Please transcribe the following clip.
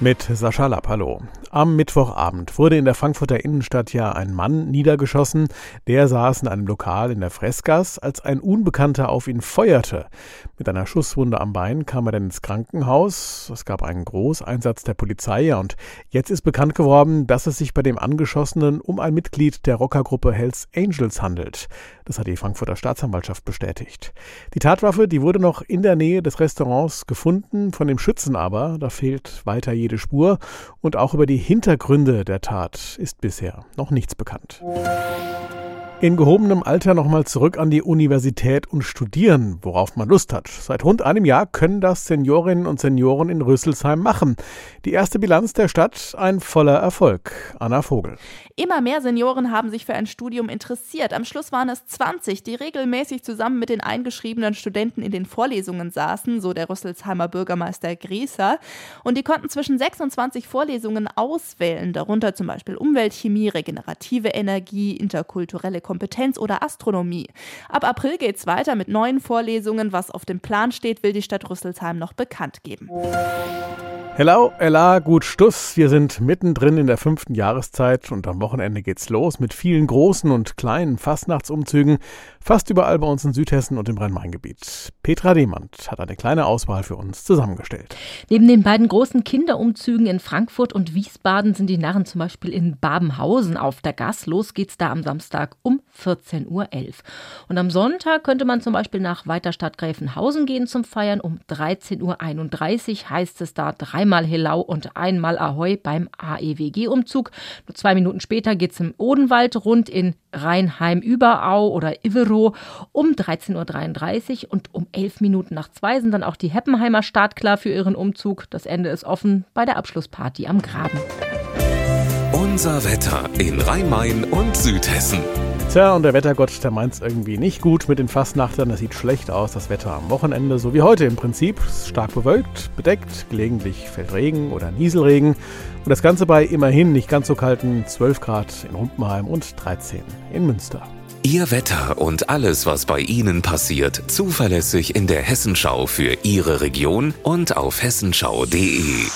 Mit Sascha Lapp, hallo. Am Mittwochabend wurde in der Frankfurter Innenstadt ja ein Mann niedergeschossen. Der saß in einem Lokal in der Freskas, als ein Unbekannter auf ihn feuerte. Mit einer Schusswunde am Bein kam er dann ins Krankenhaus. Es gab einen Großeinsatz der Polizei und jetzt ist bekannt geworden, dass es sich bei dem Angeschossenen um ein Mitglied der Rockergruppe Hells Angels handelt. Das hat die Frankfurter Staatsanwaltschaft bestätigt. Die Tatwaffe, die wurde noch in der Nähe des Restaurants gefunden, von dem Schützen aber, da fehlt weiter jede Spur. Und auch über die Hintergründe der Tat ist bisher noch nichts bekannt in gehobenem Alter nochmal zurück an die Universität und studieren, worauf man Lust hat. Seit rund einem Jahr können das Seniorinnen und Senioren in Rüsselsheim machen. Die erste Bilanz der Stadt ein voller Erfolg. Anna Vogel. Immer mehr Senioren haben sich für ein Studium interessiert. Am Schluss waren es 20, die regelmäßig zusammen mit den eingeschriebenen Studenten in den Vorlesungen saßen, so der Rüsselsheimer Bürgermeister Grieser. Und die konnten zwischen 26 Vorlesungen auswählen, darunter zum Beispiel Umweltchemie, regenerative Energie, interkulturelle Kompetenz oder Astronomie. Ab April geht es weiter mit neuen Vorlesungen. Was auf dem Plan steht, will die Stadt Rüsselsheim noch bekannt geben. Hello, Ella, gut Stuss. Wir sind mittendrin in der fünften Jahreszeit und am Wochenende geht's los mit vielen großen und kleinen Fastnachtsumzügen, fast überall bei uns in Südhessen und im Rhein-Main-Gebiet. Petra Demand hat eine kleine Auswahl für uns zusammengestellt. Neben den beiden großen Kinderumzügen in Frankfurt und Wiesbaden sind die Narren zum Beispiel in Babenhausen auf der Gas. Los geht's da am Samstag um 14.11 Uhr. Und am Sonntag könnte man zum Beispiel nach Weiterstadt Gräfenhausen gehen zum Feiern. Um 13.31 Uhr heißt es da drei einmal Helau und einmal Ahoi beim AEWG-Umzug. Nur zwei Minuten später geht es im Odenwald rund in Rheinheim-Überau oder Ivero um 13.33 Uhr und um elf Minuten nach zwei sind dann auch die Heppenheimer startklar für ihren Umzug. Das Ende ist offen bei der Abschlussparty am Graben. Unser Wetter in Rhein-Main und Südhessen. Tja, und der Wettergott, der meint es irgendwie nicht gut mit den Fastnachtern. Das sieht schlecht aus, das Wetter am Wochenende, so wie heute im Prinzip. Stark bewölkt, bedeckt, gelegentlich fällt Regen oder Nieselregen. Und das Ganze bei immerhin nicht ganz so kalten 12 Grad in Rumpenheim und 13 in Münster. Ihr Wetter und alles, was bei Ihnen passiert, zuverlässig in der Hessenschau für Ihre Region und auf hessenschau.de.